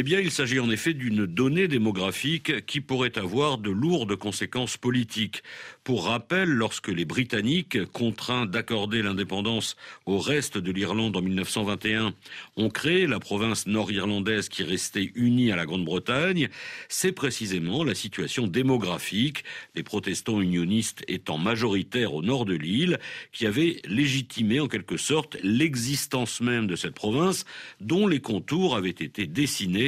Eh bien, il s'agit en effet d'une donnée démographique qui pourrait avoir de lourdes conséquences politiques. Pour rappel, lorsque les Britanniques, contraints d'accorder l'indépendance au reste de l'Irlande en 1921, ont créé la province nord-irlandaise qui restait unie à la Grande-Bretagne, c'est précisément la situation démographique, les protestants unionistes étant majoritaires au nord de l'île, qui avait légitimé en quelque sorte l'existence même de cette province dont les contours avaient été dessinés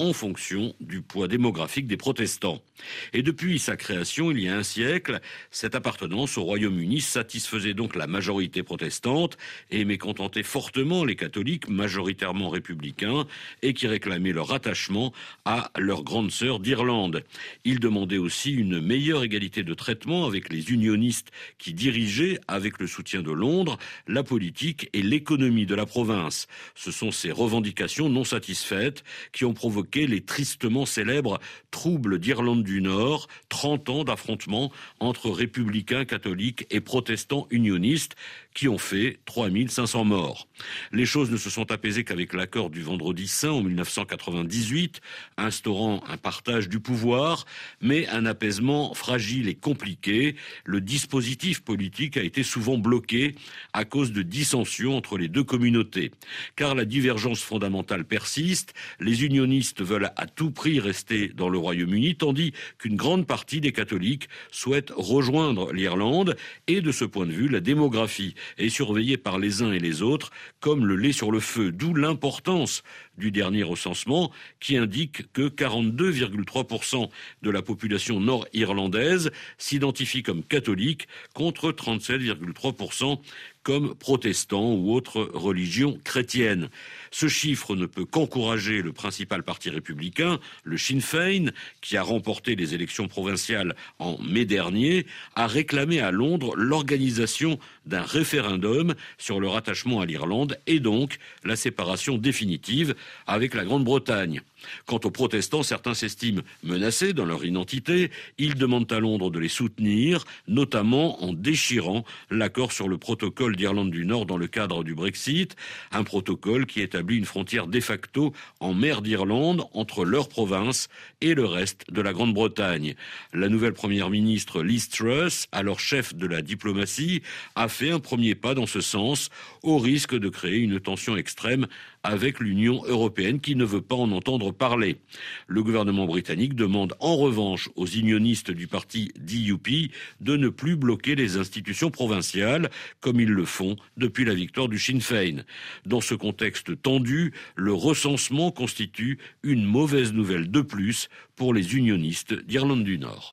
en fonction du poids démographique des protestants. Et depuis sa création, il y a un siècle, cette appartenance au Royaume-Uni satisfaisait donc la majorité protestante et mécontentait fortement les catholiques majoritairement républicains et qui réclamaient leur attachement à leur grande sœur d'Irlande. Il demandait aussi une meilleure égalité de traitement avec les unionistes qui dirigeaient, avec le soutien de Londres, la politique et l'économie de la province. Ce sont ces revendications non satisfaites qui ont provoqué les tristement célèbres troubles d'Irlande du Nord, 30 ans d'affrontements entre républicains catholiques et protestants unionistes qui ont fait 3500 morts. Les choses ne se sont apaisées qu'avec l'accord du vendredi saint en 1998, instaurant un partage du pouvoir, mais un apaisement fragile et compliqué. Le dispositif politique a été souvent bloqué à cause de dissensions entre les deux communautés. Car la divergence fondamentale persiste, les unionistes veulent à tout prix rester dans le Royaume-Uni, tandis qu'une grande partie des catholiques souhaitent rejoindre l'Irlande. Et de ce point de vue, la démographie est surveillée par les uns et les autres comme le lait sur le feu, d'où l'importance du dernier recensement qui indique que 42,3% de la population nord-irlandaise s'identifie comme catholique contre 37,3% comme protestants ou autres religions chrétiennes. Ce chiffre ne peut qu'encourager le principal parti républicain, le Sinn Féin, qui a remporté les élections provinciales en mai dernier, à réclamer à Londres l'organisation d'un référendum sur le rattachement à l'Irlande et donc la séparation définitive avec la Grande-Bretagne. Quant aux protestants, certains s'estiment menacés dans leur identité. Ils demandent à Londres de les soutenir, notamment en déchirant l'accord sur le protocole d'Irlande du Nord dans le cadre du Brexit, un protocole qui établit une frontière de facto en mer d'Irlande entre leur province et le reste de la Grande-Bretagne. La nouvelle première ministre Liz Truss, alors chef de la diplomatie, a fait un premier pas dans ce sens, au risque de créer une tension extrême avec l'Union européenne qui ne veut pas en parler. Le gouvernement britannique demande en revanche aux unionistes du parti DUP de ne plus bloquer les institutions provinciales comme ils le font depuis la victoire du Sinn Féin. Dans ce contexte tendu, le recensement constitue une mauvaise nouvelle de plus pour les unionistes d'Irlande du Nord.